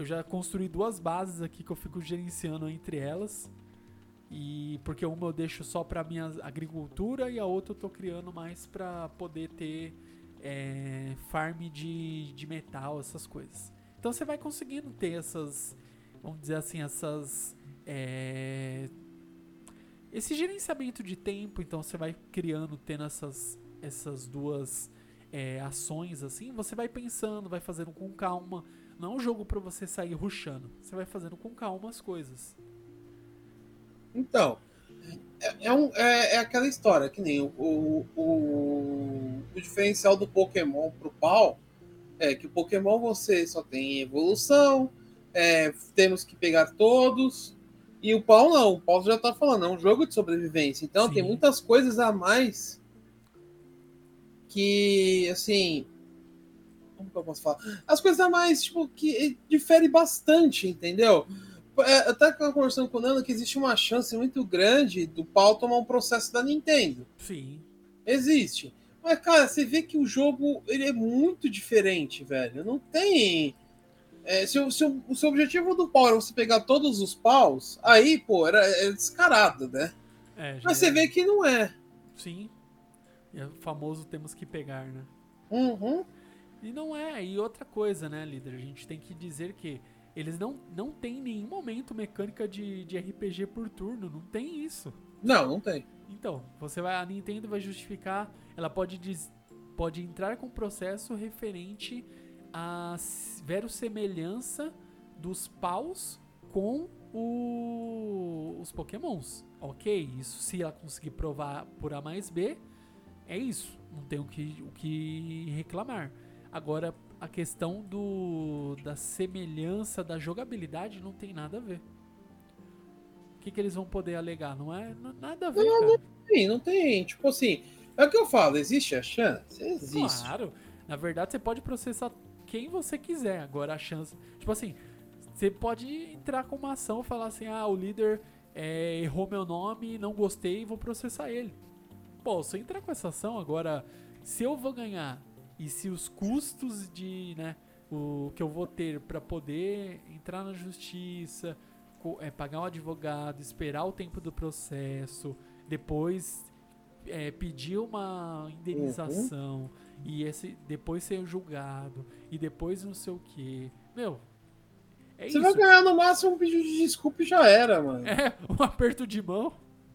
Eu já construí duas bases aqui que eu fico gerenciando entre elas. E porque uma eu deixo só para minha agricultura e a outra eu tô criando mais para poder ter é, farm de, de metal, essas coisas. Então você vai conseguindo ter essas, vamos dizer assim, essas é, esse gerenciamento de tempo. Então você vai criando, tendo essas essas duas é, ações assim. Você vai pensando, vai fazendo com calma. Não é um jogo para você sair rushando. Você vai fazendo com calma as coisas. Então, é, é um- é- é aquela história, que nem o, o, o, o diferencial do Pokémon pro pau é que o Pokémon você só tem evolução, é, temos que pegar todos, e o pau não, o pau já tá falando, é um jogo de sobrevivência, então Sim. tem muitas coisas a mais que, assim, como que eu posso falar? As coisas a mais, tipo, que difere bastante, entendeu? É, eu tava conversando com o Nando que existe uma chance muito grande do pau tomar um processo da Nintendo. Sim. Existe. Mas, cara, você vê que o jogo ele é muito diferente, velho. Não tem. é, se, o- se o o seu objetivo do pau era você pegar todos os paus, aí, pô, era, é descarado, né? É, Mas você é- vê que não é. Sim. É o famoso temos que pegar, né? Uhum. E não é. E outra coisa, né, líder? A gente tem que dizer que eles não, não tem em nenhum momento mecânica de, de RPG por turno. Não tem isso. Não, não tem. Então, você vai, a Nintendo vai justificar, ela pode, diz, pode entrar com processo referente à verossemelhança dos paus com o- os pokémons. Ok, isso se ela conseguir provar por A mais B, é isso. Não tem o que, o que reclamar. Agora, a questão do, da semelhança da jogabilidade não tem nada a ver. O que, que eles vão poder alegar? Não é nada a ver, cara. Sim, não tem. Tipo assim, é o que eu falo, existe a chance? Existe. Claro. Na verdade, você pode processar quem você quiser. Agora, a chance. Tipo assim, você pode entrar com uma ação e falar assim: ah, o líder é, errou meu nome, não gostei, vou processar ele. Pô, se eu entrar com essa ação, agora, se eu vou ganhar e se os custos de, né, o que eu vou ter pra poder entrar na justiça, é, pagar um advogado, esperar o tempo do processo, depois é, pedir uma indenização e esse depois ser julgado e depois não sei o que. Meu, é Você isso. vai ganhar no máximo um pedido de desculpa e já era, mano. É, um aperto de mão.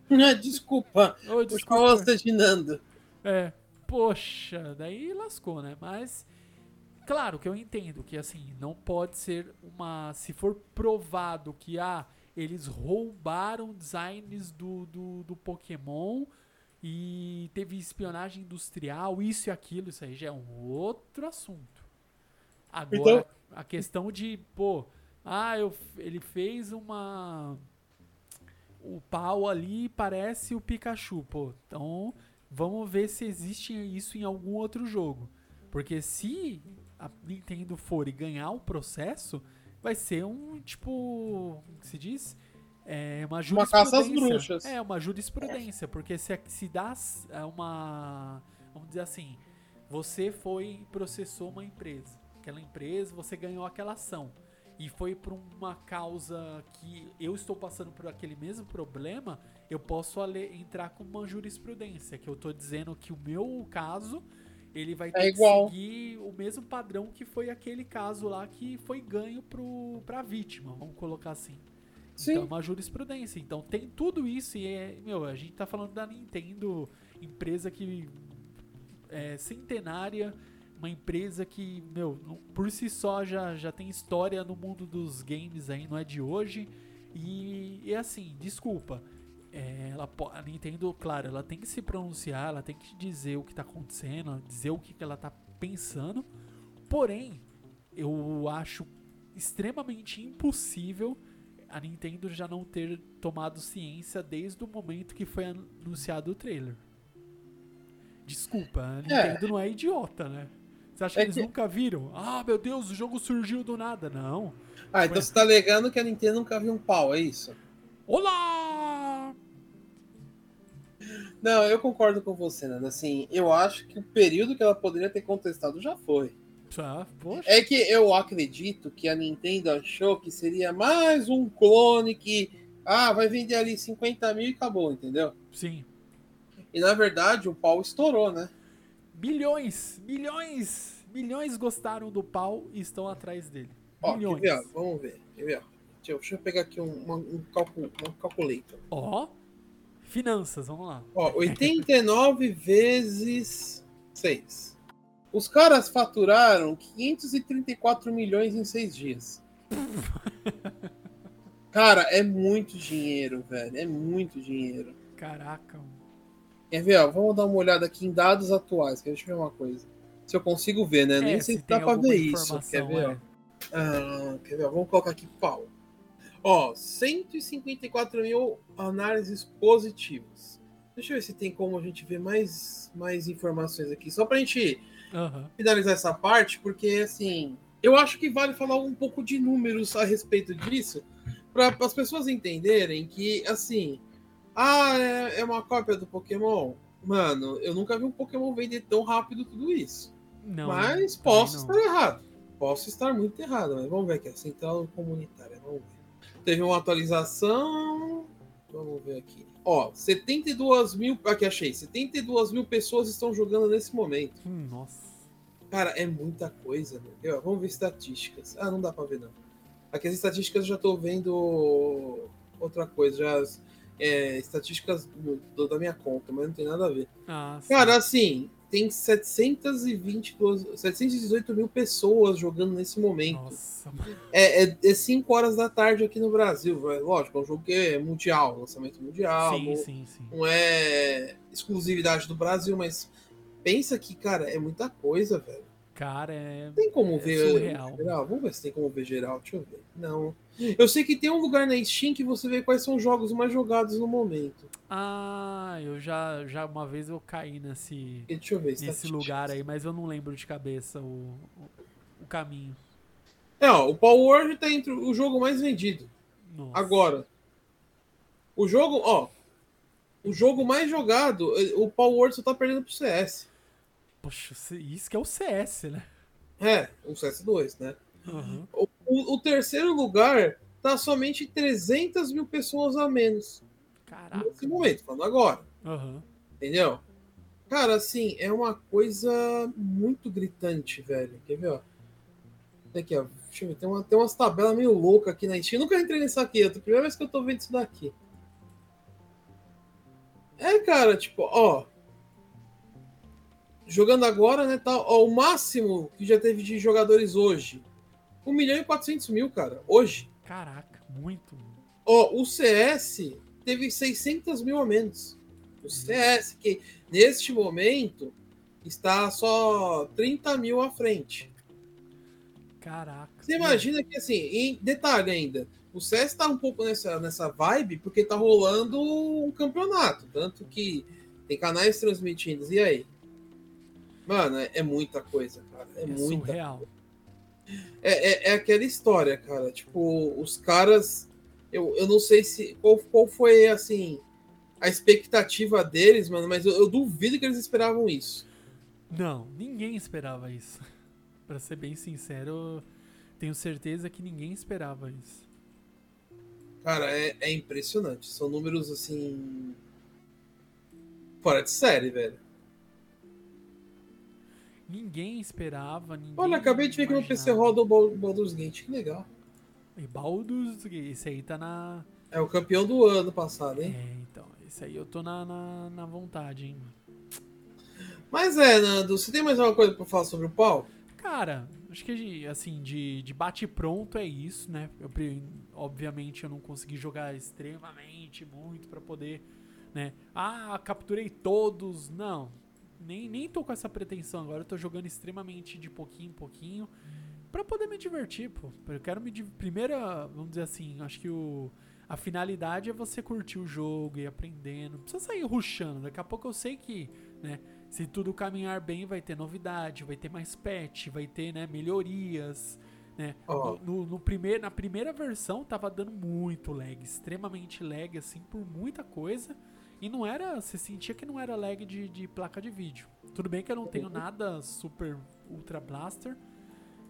Desculpa. Ô, desculpa. de Nando. É, poxa, daí lascou, né? Mas, claro que eu entendo que, assim, não pode ser uma. Se for provado que, ah, eles roubaram designs do, do, do Pokémon e teve espionagem industrial, isso e aquilo, isso aí já é um outro assunto. Agora, Então- a questão de, pô, ah, eu, ele fez uma. O pau ali parece o Pikachu, pô. Então, vamos ver se existe isso em algum outro jogo. Porque se a Nintendo for e ganhar o processo, vai ser um tipo. Como que se diz? É uma Uma caça às jurisprudência. bruxas. É, uma jurisprudência. Porque se, se dá é uma. Vamos dizer assim. Você foi e processou uma empresa. Aquela empresa, você ganhou aquela ação. E foi por uma causa que eu estou passando por aquele mesmo problema, eu posso entrar com uma jurisprudência. Que eu estou dizendo que o meu caso ele vai ter é que seguir o mesmo padrão que foi aquele caso lá que foi ganho pro, pra vítima, vamos colocar assim. Sim. Então, é uma jurisprudência. Então, tem tudo isso e é, meu, a gente tá falando da Nintendo, empresa que é centenária, uma empresa que, meu, por si só já, já tem história no mundo dos games aí, não é de hoje. E, e assim, desculpa, é, ela, a Nintendo, claro, ela tem que se pronunciar, ela tem que dizer o que está acontecendo, dizer o que, que ela está pensando. Porém, eu acho extremamente impossível a Nintendo já não ter tomado ciência desde o momento que foi anunciado o trailer. Desculpa, a é. Nintendo é. não é idiota, né? Você acha é que eles que... nunca viram? Ah, meu Deus, o jogo surgiu do nada. Não. Ah, então Ué. você tá alegando que a Nintendo nunca viu um pau, é isso? Olá! Não, eu concordo com você, Nana. Assim, eu acho que o período que ela poderia ter contestado já foi. Poxa. É que eu acredito que a Nintendo achou que seria mais um clone que, ah, vai vender ali 50 mil e acabou, entendeu? Sim. E na verdade o pau estourou, né? Milhões, milhões, milhões gostaram do pau e estão atrás dele. Ó. Ver, vamos ver. Ver? Deixa eu pegar aqui um, um, calcul, um calculator. Ó. Finanças, vamos lá. Ó, 89 vezes 6. Os caras faturaram 534 milhões em 6 dias. Cara, é muito dinheiro, velho. É muito dinheiro. Caraca. Quer ver? Ó, vamos dar uma olhada aqui em dados atuais. Deixa eu ver uma coisa. Se eu consigo ver, né? É, Nem sei se dá pra ver isso. Quer ver? É. Ah, quer ver? Vamos colocar aqui pau. Ó, 154 mil análises positivas. Deixa eu ver se tem como a gente ver mais, mais informações aqui. Só pra gente uhum. finalizar essa parte, porque assim, eu acho que vale falar um pouco de números a respeito disso, para as pessoas entenderem que, assim, ah, é, é uma cópia do Pokémon. Mano, eu nunca vi um Pokémon vender tão rápido tudo isso. Não, mas posso não. estar errado. Posso estar muito errado, mas vamos ver aqui, a central comunitária, vamos ver. Teve uma atualização. Vamos ver aqui. Ó, 72 mil. Aqui achei. 72 mil pessoas estão jogando nesse momento. Hum, nossa. Cara, é muita coisa, meu. Vamos ver estatísticas. Ah, não dá pra ver, não. Aqui as estatísticas eu já tô vendo outra coisa. Já é, estatísticas do, da minha conta, mas não tem nada a ver. Ah, Cara, assim, tem 720, 718 mil pessoas jogando nesse momento. Nossa, é, é, é 5 horas da tarde aqui no Brasil. Lógico, é um jogo que é mundial, lançamento mundial. Sim, não, sim, sim. não é exclusividade do Brasil, mas pensa que, cara, é muita coisa, velho. Cara, é. Tem como é ver surreal. geral? Vamos ver se tem como ver geral. Deixa eu ver. Não. Eu sei que tem um lugar na Steam que você vê quais são os jogos mais jogados no momento. Ah, eu já, já uma vez eu caí nesse, Deixa eu ver, nesse lugar aí, mas eu não lembro de cabeça o, o, o caminho. É, ó, o Power Word tá entre o jogo mais vendido. Nossa. Agora. O jogo, ó. O jogo mais jogado, o Power Word só tá perdendo pro CS. Poxa, isso que é o CS, né? É, o CS2, né? Uhum. O, o, terceiro lugar tá somente 300 mil pessoas a menos. Caraca. Nesse momento, falando agora. Uhum. Entendeu? Cara, assim, é uma coisa muito gritante, velho. Quer ver, ó? Aqui, ó. Deixa eu ver. Tem, uma, tem umas tabelas meio loucas aqui na Steam. Eu nunca entrei nisso aqui. É a primeira vez que eu tô vendo isso daqui. É, cara, tipo, ó jogando agora, né? Tá, ó, o máximo que já teve de jogadores hoje. 1 milhão e 400 mil, cara. Hoje. Caraca, muito. Ó, o CS teve 600 mil a menos. O CS, que neste momento está só 30 mil à frente. Caraca. Você imagina que, assim, em detalhe ainda, o CS está um pouco nessa, nessa vibe porque tá rolando um campeonato. Tanto que tem canais transmitindo. E aí? Mano, é, é muita coisa, cara. É, é muita. Surreal. É, é, é, aquela história, cara. Tipo, os caras. Eu, eu não sei se. Qual, qual foi, assim. A expectativa deles, mano, mas eu, eu duvido que eles esperavam isso. Não, ninguém esperava isso. para ser bem sincero, tenho certeza que ninguém esperava isso. Cara, é, é impressionante. São números assim. Fora de série, velho. Ninguém esperava. Ninguém Olha, acabei de ver que no PC roda o Baldur's Gate, que legal. E Baldur's Gate, esse aí tá na. É o campeão do ano passado, hein? É, então. Esse aí eu tô na, na, na vontade, hein? Mas é, Nando, você tem mais alguma coisa pra falar sobre o pau? Cara, acho que assim, de, de bate-pronto é isso, né? Eu, obviamente eu não consegui jogar extremamente muito para poder, né? Ah, capturei todos. Não. Nem, nem tô com essa pretensão agora. Eu tô jogando extremamente de pouquinho em pouquinho para poder me divertir, pô. Eu quero me. Primeira, vamos dizer assim, acho que o. A finalidade é você curtir o jogo e aprendendo. Não precisa sair ruxando. Daqui a pouco eu sei que, né? Se tudo caminhar bem, vai ter novidade, vai ter mais patch, vai ter, né, melhorias, né? Oh. No, no, no primeiro, na primeira versão tava dando muito lag, extremamente lag, assim, por muita coisa. E não era, você sentia que não era lag de, de placa de vídeo. Tudo bem que eu não tenho nada super ultra blaster,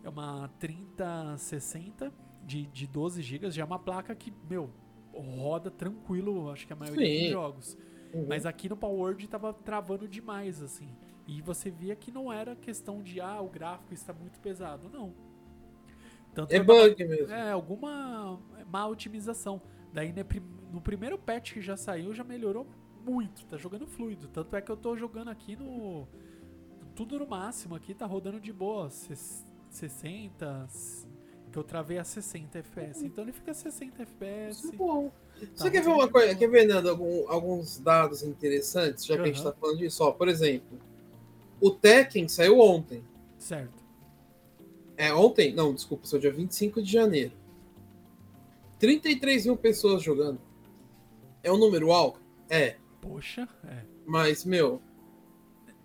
é uma 3060 de, de 12 GB, já é uma placa que, meu, roda tranquilo, acho que a maioria Sim. dos jogos. Uhum. Mas aqui no Power Word tava travando demais, assim. E você via que não era questão de, ah, o gráfico está muito pesado. Não. Tanto é bug tava, mesmo. É, alguma má otimização. Daí no primeiro patch que já saiu, já melhorou muito. Tá jogando fluido. Tanto é que eu tô jogando aqui no. Tudo no máximo aqui, tá rodando de boa. 60. Que eu travei a 60 FPS. Uhum. Então ele fica 60 FPS. Isso é bom. Tá Você quer ver uma coisa? Quer ver, Nando, algum, alguns dados interessantes, já que uhum. a gente tá falando disso? Ó, por exemplo, o Tekken saiu ontem. Certo. É, ontem? Não, desculpa, saiu dia 25 de janeiro. 33 mil pessoas jogando. É um número alto? É. Poxa, é. Mas, meu,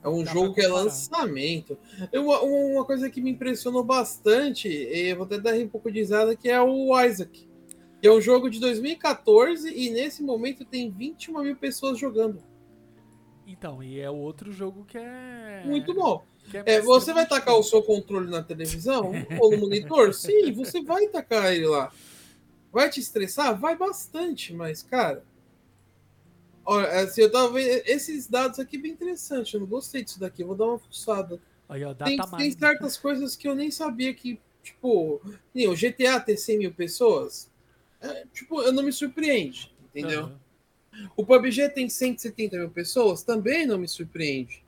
é um Dá jogo que é lançamento. Eu, uma coisa que me impressionou bastante, e vou até dar um pouco de risada, que é o Isaac. Que é um jogo de 2014 e nesse momento tem 21 mil pessoas jogando. Então, e é outro jogo que é. Muito bom. É, é você vai tacar o seu controle na televisão ou no monitor? Sim, você vai tacar ele lá. Vai te estressar? Vai bastante, mas, cara. Olha, assim, eu tava vendo. Esses dados aqui bem interessantes. Eu não gostei disso daqui. Vou dar uma fuçada. Aí, ó, tem, tem certas coisas que eu nem sabia que. Tipo, o GTA ter 100 mil pessoas é, tipo, eu não me surpreende, entendeu? Uhum. O PUBG tem 170 mil pessoas, também não me surpreende.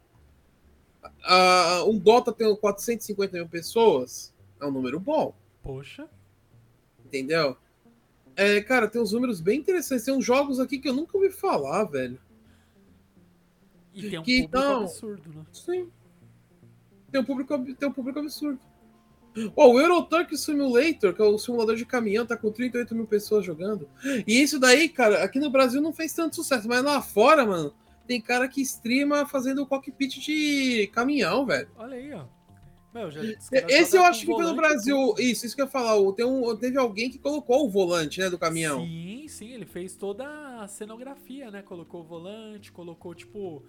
Uh, um Dota tem 450 mil pessoas, é um número bom. Poxa. Entendeu? É, cara, tem uns números bem interessantes. Tem uns jogos aqui que eu nunca ouvi falar, velho. E tem um que, público não, absurdo, né? Sim. Tem um público, tem um público absurdo. Oh, o Eurotruck Simulator, que é o simulador de caminhão, tá com 38 mil pessoas jogando. E isso daí, cara, aqui no Brasil não fez tanto sucesso, mas lá fora, mano, tem cara que streama fazendo cockpit de caminhão, velho. Olha aí, ó. Meu, já, Esse eu acho que pelo Brasil. Isso, isso que eu ia falar. Tem um, teve alguém que colocou o volante, né, do caminhão. Sim, sim, ele fez toda a cenografia, né? Colocou o volante, colocou, tipo.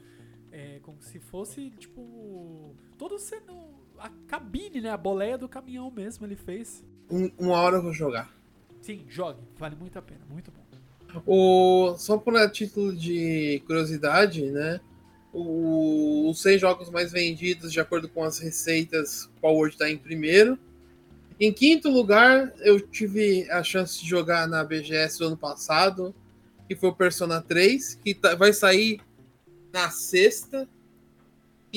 É, como se fosse, tipo. Todo sendo a cabine, né? A boleia do caminhão mesmo ele fez. Um, uma hora eu vou jogar. Sim, jogue. Vale muito a pena. Muito bom. O, só por título de curiosidade, né? O, os seis jogos mais vendidos, de acordo com as receitas, Power está em primeiro. Em quinto lugar, eu tive a chance de jogar na BGS do ano passado, que foi o Persona 3, que tá, vai sair na sexta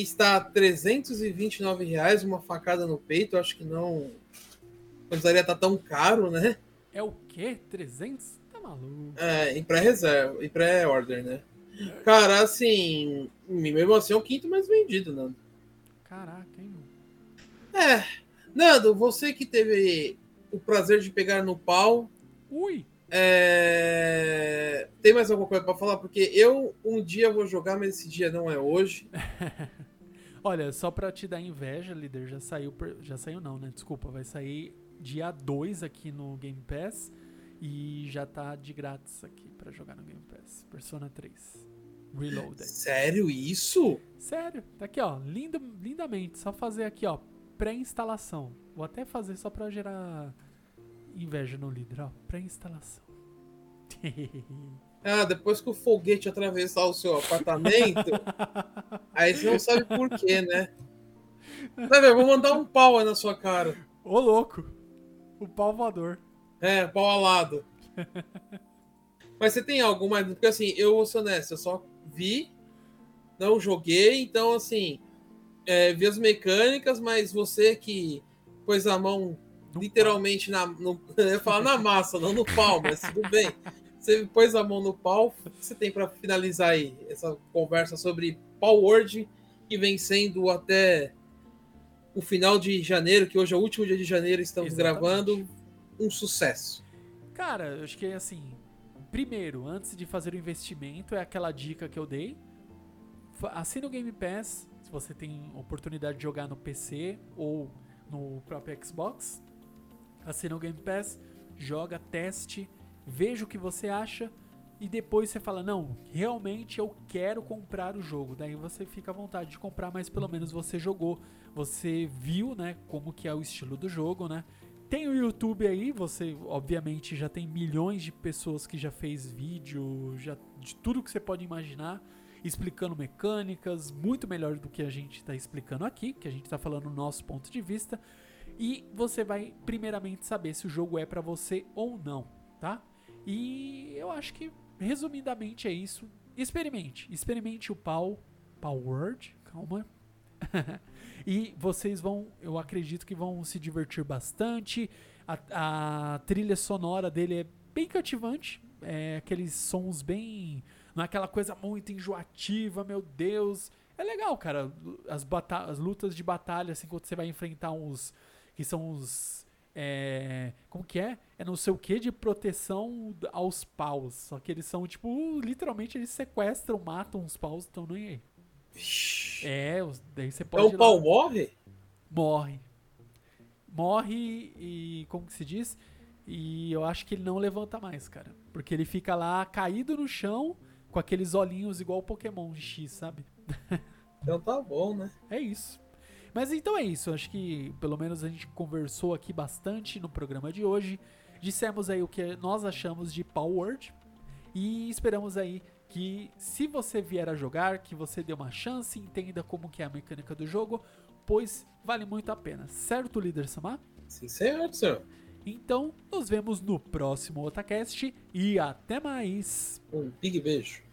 está a 329 reais, uma facada no peito. Eu acho que não precisaria estar tão caro, né? É o quê? 300? Tá maluco. É, em pré-reserva, em pré-order, né? Cara, assim, mesmo assim é o quinto mais vendido, Nando. Caraca, hein? É, Nando, você que teve o prazer de pegar no pau. Ui! É... Tem mais alguma coisa para falar? Porque eu um dia vou jogar, mas esse dia não é hoje. Olha, só para te dar inveja, líder, já saiu, já saiu não, né? Desculpa, vai sair dia 2 aqui no Game Pass e já tá de grátis aqui para jogar no Game Pass. Persona 3 Reloaded. Sério isso? Sério. Tá aqui, ó, lindo, lindamente, só fazer aqui, ó, pré-instalação. Vou até fazer só para gerar inveja no líder, ó. Pré-instalação. ah, depois que o foguete atravessar o seu apartamento, aí você não sabe por quê, né? Vai ver, vou mandar um pau aí na sua cara. Ô, louco. O pau voador. É, pau alado. Mas você tem algo mais? Porque assim, eu vou ser honesto, eu só vi, não joguei, então assim, é, vi as mecânicas, mas você que pôs a mão no literalmente pau. na. No, eu na massa, não no pau, mas tudo bem. Você pôs a mão no pau, o que você tem para finalizar aí essa conversa sobre Power Word, que vem sendo até o final de janeiro, que hoje é o último dia de janeiro, estamos Exatamente. gravando, um sucesso. Cara, eu acho que assim, primeiro, antes de fazer o investimento, é aquela dica que eu dei. Assina o Game Pass, se você tem oportunidade de jogar no PC ou no próprio Xbox. Assina o Game Pass, joga, teste, veja o que você acha e depois você fala: Não, realmente eu quero comprar o jogo. Daí você fica à vontade de comprar, mas pelo menos você jogou, você viu, né, como que é o estilo do jogo, né? Tem o YouTube aí, você obviamente já tem milhões de pessoas que já fez vídeo, já de tudo que você pode imaginar, explicando mecânicas, muito melhor do que a gente está explicando aqui, que a gente está falando o nosso ponto de vista. E você vai primeiramente saber se o jogo é para você ou não, tá? E eu acho que resumidamente é isso. Experimente, experimente o Pau, Pau Word, calma. E vocês vão, eu acredito que vão se divertir bastante. A, a trilha sonora dele é bem cativante. É aqueles sons bem. Não é aquela coisa muito enjoativa, meu Deus. É legal, cara. As, as lutas de batalha, assim, quando você vai enfrentar uns. Que são os. É, como que é? É não sei o que de proteção aos paus. Só que eles são, tipo, literalmente eles sequestram, matam os paus, então nem aí. É, daí você pode. É o pau morre? Morre. Morre e. Como que se diz? E eu acho que ele não levanta mais, cara. Porque ele fica lá caído no chão com aqueles olhinhos igual o Pokémon X, sabe? Então tá bom, né? É isso. Mas então é isso. Acho que pelo menos a gente conversou aqui bastante no programa de hoje. Dissemos aí o que nós achamos de Power Word. E esperamos aí que se você vier a jogar, que você dê uma chance, entenda como que é a mecânica do jogo, pois vale muito a pena. Certo, líder Samar? Sim, certo, senhor. Então, nos vemos no próximo Otacast e até mais. Um big beijo.